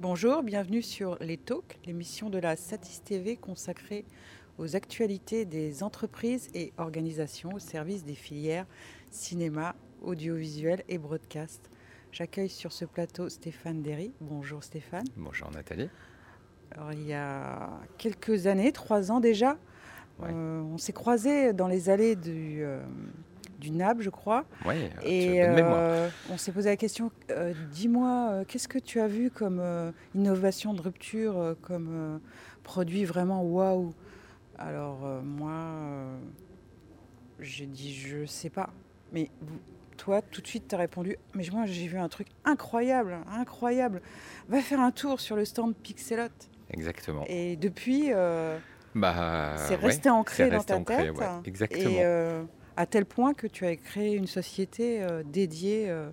Bonjour, bienvenue sur Les Talks, l'émission de la Satis TV consacrée aux actualités des entreprises et organisations au service des filières cinéma, audiovisuel et broadcast. J'accueille sur ce plateau Stéphane Derry. Bonjour Stéphane. Bonjour Nathalie. Alors, il y a quelques années, trois ans déjà, euh, on s'est croisés dans les allées du, euh, du NAB, je crois. Oui, et euh, on s'est posé la question, dis-moi, qu'est-ce que tu as vu comme innovation de rupture, comme produit vraiment waouh? Alors moi, j'ai dit, je sais pas. Mais toi, tout de suite, tu as répondu, mais moi j'ai vu un truc incroyable, incroyable. Va faire un tour sur le stand Pixelot. Exactement. Et depuis... Bah, c'est resté ancré dans ta tête. exactement. Et euh, à tel point que tu as créé une société euh, dédiée euh,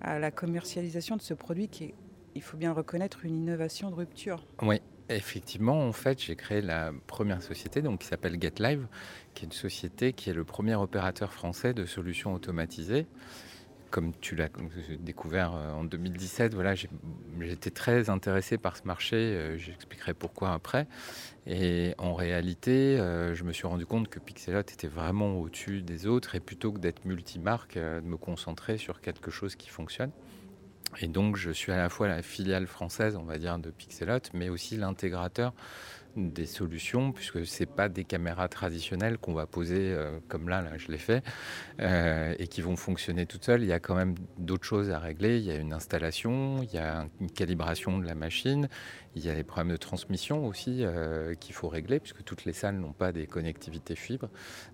à la commercialisation de ce produit qui est, il faut bien reconnaître, une innovation de rupture. Oui, effectivement, en fait, j'ai créé la première société donc, qui s'appelle GetLive, qui est une société qui est le premier opérateur français de solutions automatisées comme tu l'as découvert euh, en 2017, voilà, j'étais très intéressé par ce marché. Euh, j'expliquerai pourquoi après. Et en réalité, euh, je me suis rendu compte que Pixelot était vraiment au-dessus des autres et plutôt que d'être multimarque, de me concentrer sur quelque chose qui fonctionne. Et donc, je suis à la fois la filiale française, on va dire, de Pixelot, mais aussi l'intégrateur des solutions, puisque ce pas des caméras traditionnelles qu'on va poser euh, comme là, là je l'ai fait, euh, et qui vont fonctionner toutes seules. Il y a quand même d'autres choses à régler. Il y a une installation, il y a une calibration de la machine, il y a des problèmes de transmission aussi euh, qu'il faut régler, puisque toutes les salles n'ont pas des connectivités fibres.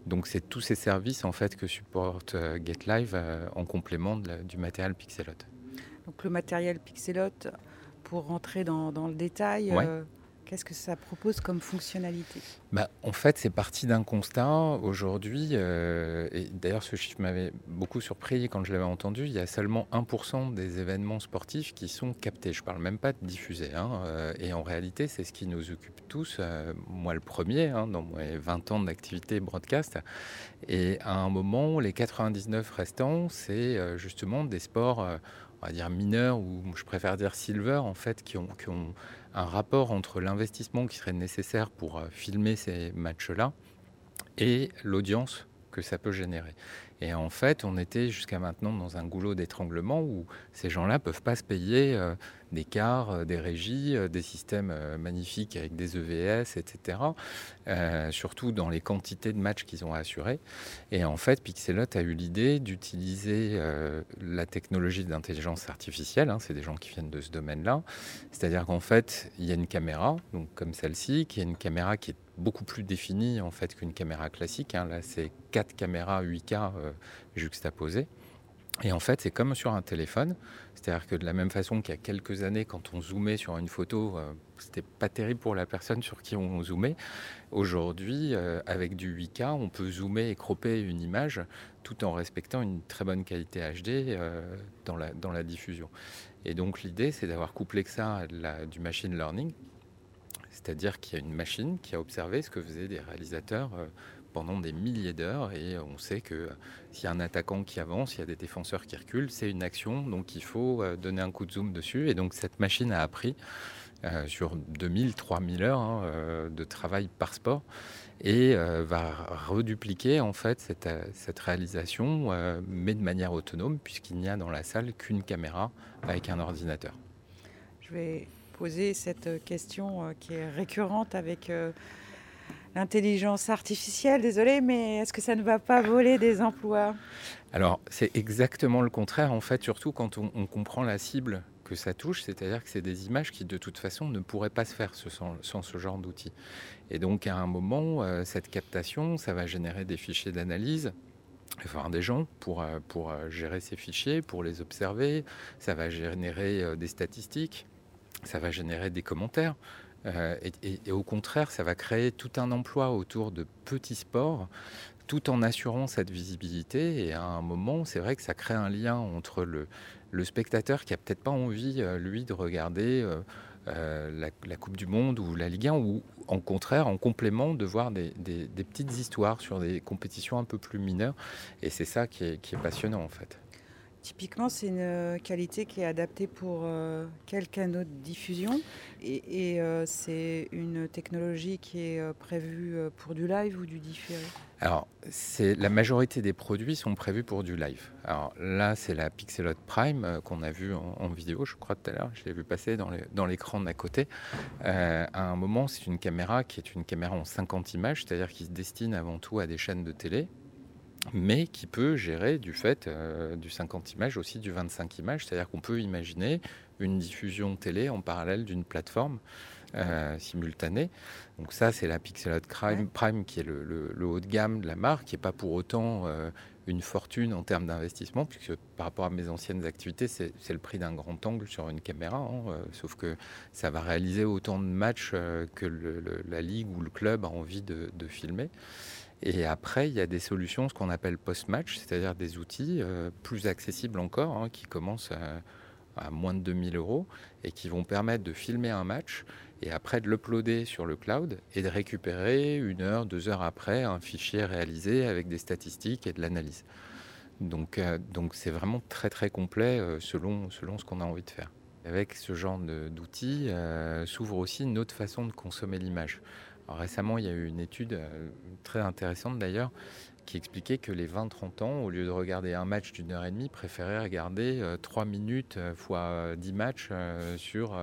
Donc c'est tous ces services en fait que supporte GetLive en complément du matériel Pixelot. Donc le matériel Pixelot, pour rentrer dans, le détail, Qu'est-ce que ça propose comme fonctionnalité? Bah, En fait, c'est parti d'un constat. Aujourd'hui, euh, et d'ailleurs ce chiffre m'avait beaucoup surpris quand je l'avais entendu, il y a seulement 1% des événements sportifs qui sont captés. Je ne parle même pas de diffusés. Hein, euh, et en réalité, c'est ce qui nous occupe tous, euh, moi le premier, hein, dans mes 20 ans d'activité broadcast. Et à un moment, les 99 restants, c'est justement des sports, on va dire mineurs, ou je préfère dire silver, en fait, qui ont, qui ont un rapport entre l'investissement qui serait nécessaire pour euh, filmer ces matchs-là et l'audience que ça peut générer. Et en fait, on était jusqu'à maintenant dans un goulot d'étranglement où ces gens-là ne peuvent pas se payer euh, des cars, euh, des régies, euh, des systèmes magnifiques avec des EVS, etc. surtout dans les quantités de matchs qu'ils ont assurés. Et en fait, Pixelot a eu l'idée d'utiliser la technologie d'intelligence artificielle. Hein, c'est des gens qui viennent de ce domaine-là. C'est-à-dire qu'en fait, il y a une caméra, donc comme celle-ci, qui est une caméra qui est beaucoup plus définie en fait qu'une caméra classique. Hein. Là, c'est quatre caméras 8K euh, juxtaposées. Et en fait, c'est comme sur un téléphone. C'est-à-dire que de la même façon qu'il y a quelques années, quand on zoomait sur une photo, euh, c'était pas terrible pour la personne sur qui on zoomait. Aujourd'hui, euh, avec du 8K, on peut zoomer et cropper une image tout en respectant une très bonne qualité HD dans, la, dans la diffusion. Et donc l'idée, c'est d'avoir couplé que ça à du machine learning, c'est-à-dire qu'il y a une machine qui a observé ce que faisaient des réalisateurs euh, pendant des milliers d'heures et on sait que s'il y a un attaquant qui avance, il y a des défenseurs qui reculent, c'est une action, donc il faut euh, donner un coup de zoom dessus. Et donc cette machine a appris euh, sur 2000, 3000 heures hein, de travail par sport et va redupliquer en fait cette, réalisation, mais de manière autonome, puisqu'il n'y a dans la salle qu'une caméra avec un ordinateur. Je vais poser cette question euh, qui est récurrente avec euh, l'intelligence artificielle. Désolé, mais est-ce que ça ne va pas voler des emplois? Alors, c'est exactement le contraire, en fait, surtout quand on, comprend la cible que ça touche, c'est-à-dire que c'est des images qui de toute façon ne pourraient pas se faire sans, ce genre d'outils. Et donc à un moment, euh, cette captation, ça va générer des fichiers d'analyse, enfin des gens pour, pour gérer ces fichiers, pour les observer, ça va générer des statistiques, ça va générer des commentaires. Euh, et, au contraire, ça va créer tout un emploi autour de petits sports, tout en assurant cette visibilité. Et à un moment, c'est vrai que ça crée un lien entre le, spectateur qui a peut-être pas envie, euh, lui, de regarder euh, la, Coupe du Monde ou la Ligue 1, ou en contraire, en complément, de voir des, petites histoires sur des compétitions un peu plus mineures. Et c'est ça qui est passionnant, en fait. Typiquement, c'est une qualité qui est adaptée pour quel canal de diffusion Et, c'est une technologie qui est prévue pour du live ou du différé alors, la majorité des produits sont prévus pour du live. Alors là, c'est la Pixelot Prime qu'on a vue en, vidéo, je crois tout à l'heure. Je l'ai vu passer dans l'écran d'à côté. à un moment, c'est une caméra qui est une caméra en 50 images, c'est-à-dire qui se destine avant tout à des chaînes de télé mais qui peut gérer du fait euh, du 50 images, aussi du 25 images. C'est-à-dire qu'on peut imaginer une diffusion télé en parallèle d'une plateforme euh, simultanée. Donc ça, c'est la Pixelot Prime, Prime qui est le, haut de gamme de la marque, qui n'est pas pour autant euh, une fortune en termes d'investissement, puisque par rapport à mes anciennes activités, c'est le prix d'un grand angle sur une caméra, hein, sauf que ça va réaliser autant de matchs que la ligue ou le club a envie de, de filmer. Et après, il y a des solutions, ce qu'on appelle post-match, c'est-à-dire des outils euh, plus accessibles encore, hein, qui commencent à, moins de 2000 euros et qui vont permettre de filmer un match et après de l'uploader sur le cloud et de récupérer une heure, deux heures après un fichier réalisé avec des statistiques et de l'analyse. Donc, euh, donc c'est vraiment très très complet euh, selon, selon ce qu'on a envie de faire. Avec ce genre d'outils s'ouvre aussi une autre façon de consommer l'image récemment, il y a eu une étude euh, très intéressante d'ailleurs qui expliquait que les 20-30 ans, au lieu de regarder un match d'une heure et demie, préféraient regarder 3 euh, minutes euh, fois 10 matchs sur,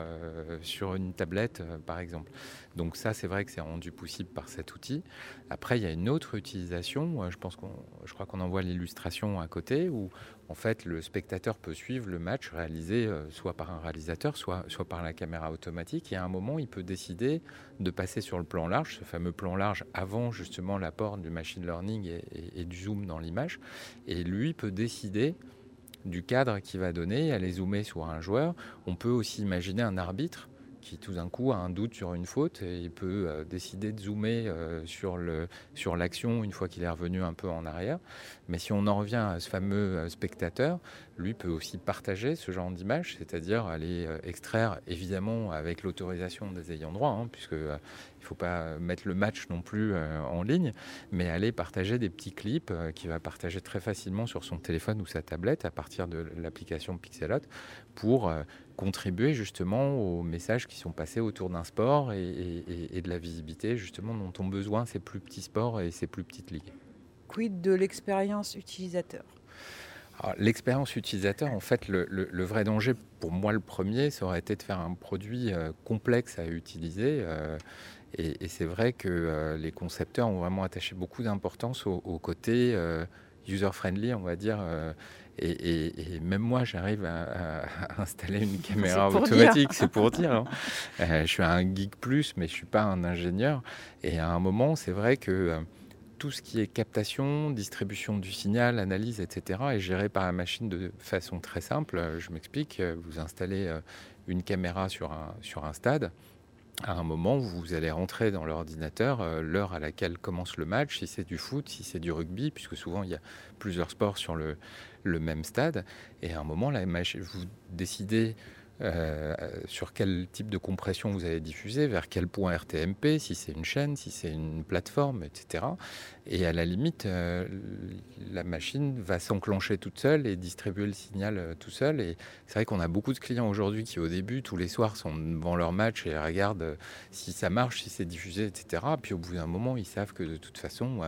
sur une tablette, par exemple. Donc ça, c'est vrai que c'est rendu possible par cet outil. Après, il y a une autre utilisation, je pense qu'on, je crois qu'on en voit l'illustration à côté, où en fait, le spectateur peut suivre le match réalisé euh, soit par un réalisateur, soit, soit par la caméra automatique. Et à un moment, il peut décider de passer sur le plan large, ce fameux plan large avant justement l'apport du machine learning et, du zoom dans l'image. Et lui peut décider du cadre qu'il va donner, aller zoomer sur un joueur. On peut aussi imaginer un arbitre qui tout d'un coup a un doute sur une faute et il peut euh, décider de zoomer euh, sur, le, sur l'action une fois qu'il est revenu un peu en arrière. Mais si on en revient à ce fameux euh, spectateur, lui peut aussi partager ce genre d'image, c'est-à-dire aller extraire évidemment avec l'autorisation des ayants droit, hein, puisque il ne faut pas mettre le match non plus en ligne, mais aller partager des petits clips qu'il va partager très facilement sur son téléphone ou sa tablette à partir de l'application Pixelot pour contribuer justement aux messages qui sont passés autour d'un sport et, de la visibilité justement dont ont besoin ces plus petits sports et ces plus petites ligues. Quid de l'expérience utilisateur? L'expérience utilisateur, en fait, le, vrai danger, pour moi le premier, ça aurait été de faire un produit euh, complexe à utiliser. Euh, et, c'est vrai que euh, les concepteurs ont vraiment attaché beaucoup d'importance au, au, côté user-friendly, on va dire, et, même moi, j'arrive à, installer une caméra automatique, c'est pour dire. Hein. Je suis un geek plus, mais je ne suis pas un ingénieur. Et à un moment, c'est vrai que tout ce qui est captation, distribution du signal, analyse, etc., est géré par la machine de façon très simple. Je m'explique, vous installez une caméra sur un, stade à un moment, vous allez rentrer dans l'ordinateur euh, l'heure à laquelle commence le match, si c'est du foot, si c'est du rugby, puisque souvent il y a plusieurs sports sur le, même stade. Et à un moment, vous décidez euh, sur quel type de compression vous allez diffuser, vers quel point RTMP, si c'est une chaîne, si c'est une plateforme, etc. Et à la limite, euh, la machine va s'enclencher toute seule et distribuer le signal euh, tout seul. Et c'est vrai qu'on a beaucoup de clients aujourd'hui qui, au début, tous les soirs, sont devant leur match et regardent si ça marche, si c'est diffusé, etc. Puis au bout d'un moment, ils savent que de toute façon,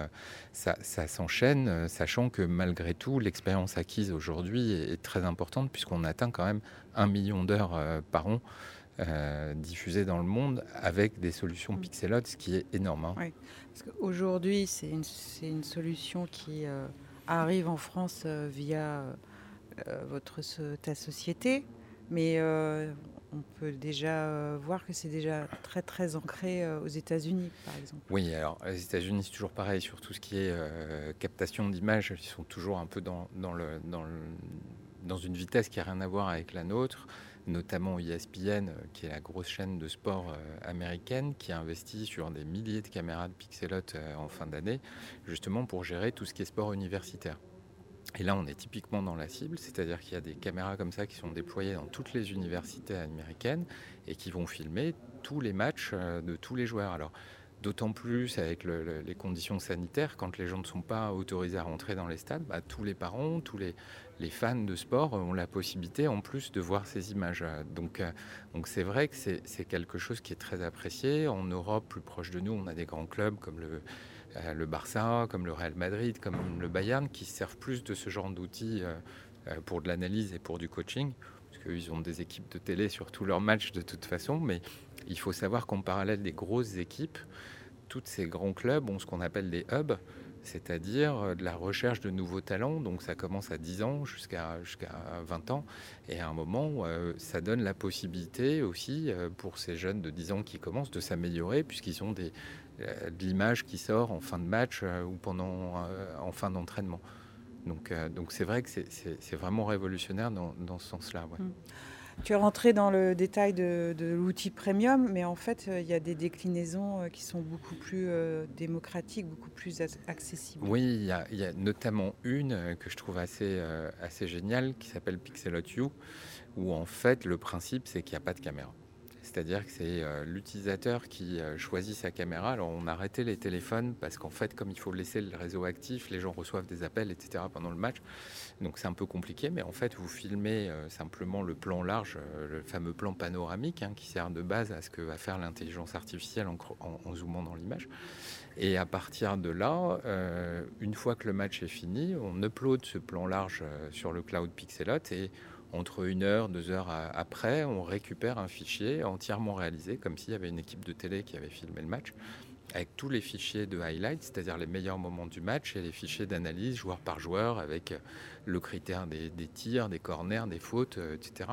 ça s'enchaîne, sachant que malgré tout, l'expérience acquise aujourd'hui est très importante puisqu'on atteint quand même un million d'heures euh, par an euh, dans le monde avec des solutions mm. Pixelot, ce qui est énorme. Hein. Oui. Aujourd'hui, c'est une, une, solution qui euh, arrive en France via votre, ta société, mais on peut déjà voir que c'est déjà très très ancré aux États-Unis, par exemple. Oui, alors les États-Unis, c'est toujours pareil sur tout ce qui est captation d'images. Ils sont toujours un peu dans, dans, le, dans, le, dans une vitesse qui n'a rien à voir avec la nôtre, notamment ESPN, euh, qui est la grosse chaîne de sport euh, américaine, qui investit sur des milliers de caméras de pixelotes euh, en fin d'année, justement pour gérer tout ce qui est sport universitaire. Et là, on est typiquement dans la cible, c'est-à-dire qu'il y a des caméras comme ça qui sont déployées dans toutes les universités américaines et qui vont filmer tous les matchs de tous les joueurs. Alors, D'autant plus avec les conditions sanitaires, quand les gens ne sont pas autorisés à rentrer dans les stades, bah, tous les parents, tous les, fans de sport ont la possibilité en plus de voir ces images. Donc donc c'est vrai que c'est quelque chose qui est très apprécié. En Europe, plus proche de nous, on a des grands clubs comme le, euh, Barça, comme le Real Madrid, comme le Bayern, qui servent plus de ce genre d'outils euh, euh, pour de l'analyse et pour du coaching, parce qu'ils ont des équipes de télé sur tous leurs matchs de toute façon, mais il faut savoir qu'en parallèle des grosses équipes, tous ces grands clubs ont ce qu'on appelle des hubs, c'est-à-dire de la recherche de nouveaux talents. Donc ça commence à 10 ans jusqu'à jusqu'à 20 ans. Et à un moment, ça donne la possibilité aussi pour ces jeunes de 10 ans qui commencent de s'améliorer puisqu'ils ont euh, de l'image qui sort en fin de match euh, ou pendant euh, en fin d'entraînement. Donc donc c'est vrai que c'est vraiment révolutionnaire dans, dans ce sens-là. Mm. Tu es rentré dans le détail de, l'outil premium, mais en fait, il y a des déclinaisons qui sont beaucoup plus démocratiques, beaucoup plus accessibles. Oui, il y, a, il y, a, notamment une que je trouve assez, assez géniale qui s'appelle Pixelot You, où en fait, le principe, c'est qu'il n'y a pas de caméra c'est-à-dire que c'est euh, l'utilisateur qui euh, choisit sa caméra. Alors on a arrêté les téléphones parce qu'en fait, comme il faut laisser le réseau actif, les gens reçoivent des appels, etc. pendant le match. Donc c'est un peu compliqué, mais en fait, vous filmez euh, simplement le plan large, le fameux plan panoramique hein, qui sert de base à ce que va faire l'intelligence artificielle en, zoomant dans l'image. Et à partir de là, une fois que le match est fini, on upload ce plan large sur le cloud Pixelot et entre une heure, deux heures après, on récupère un fichier entièrement réalisé, comme s'il y avait une équipe de télé qui avait filmé le match, avec tous les fichiers de highlights, c'est-à-dire les meilleurs moments du match, et les fichiers d'analyse joueur par joueur, avec le critère des, tirs, des corners, des fautes, euh, etc.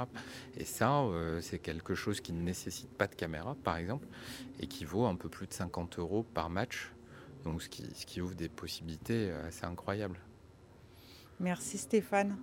Et ça, euh, c'est quelque chose qui ne nécessite pas de caméra, par exemple, et qui vaut un peu plus de 50 euros par match, donc ce qui, ouvre des possibilités euh, assez incroyables. Merci Stéphane.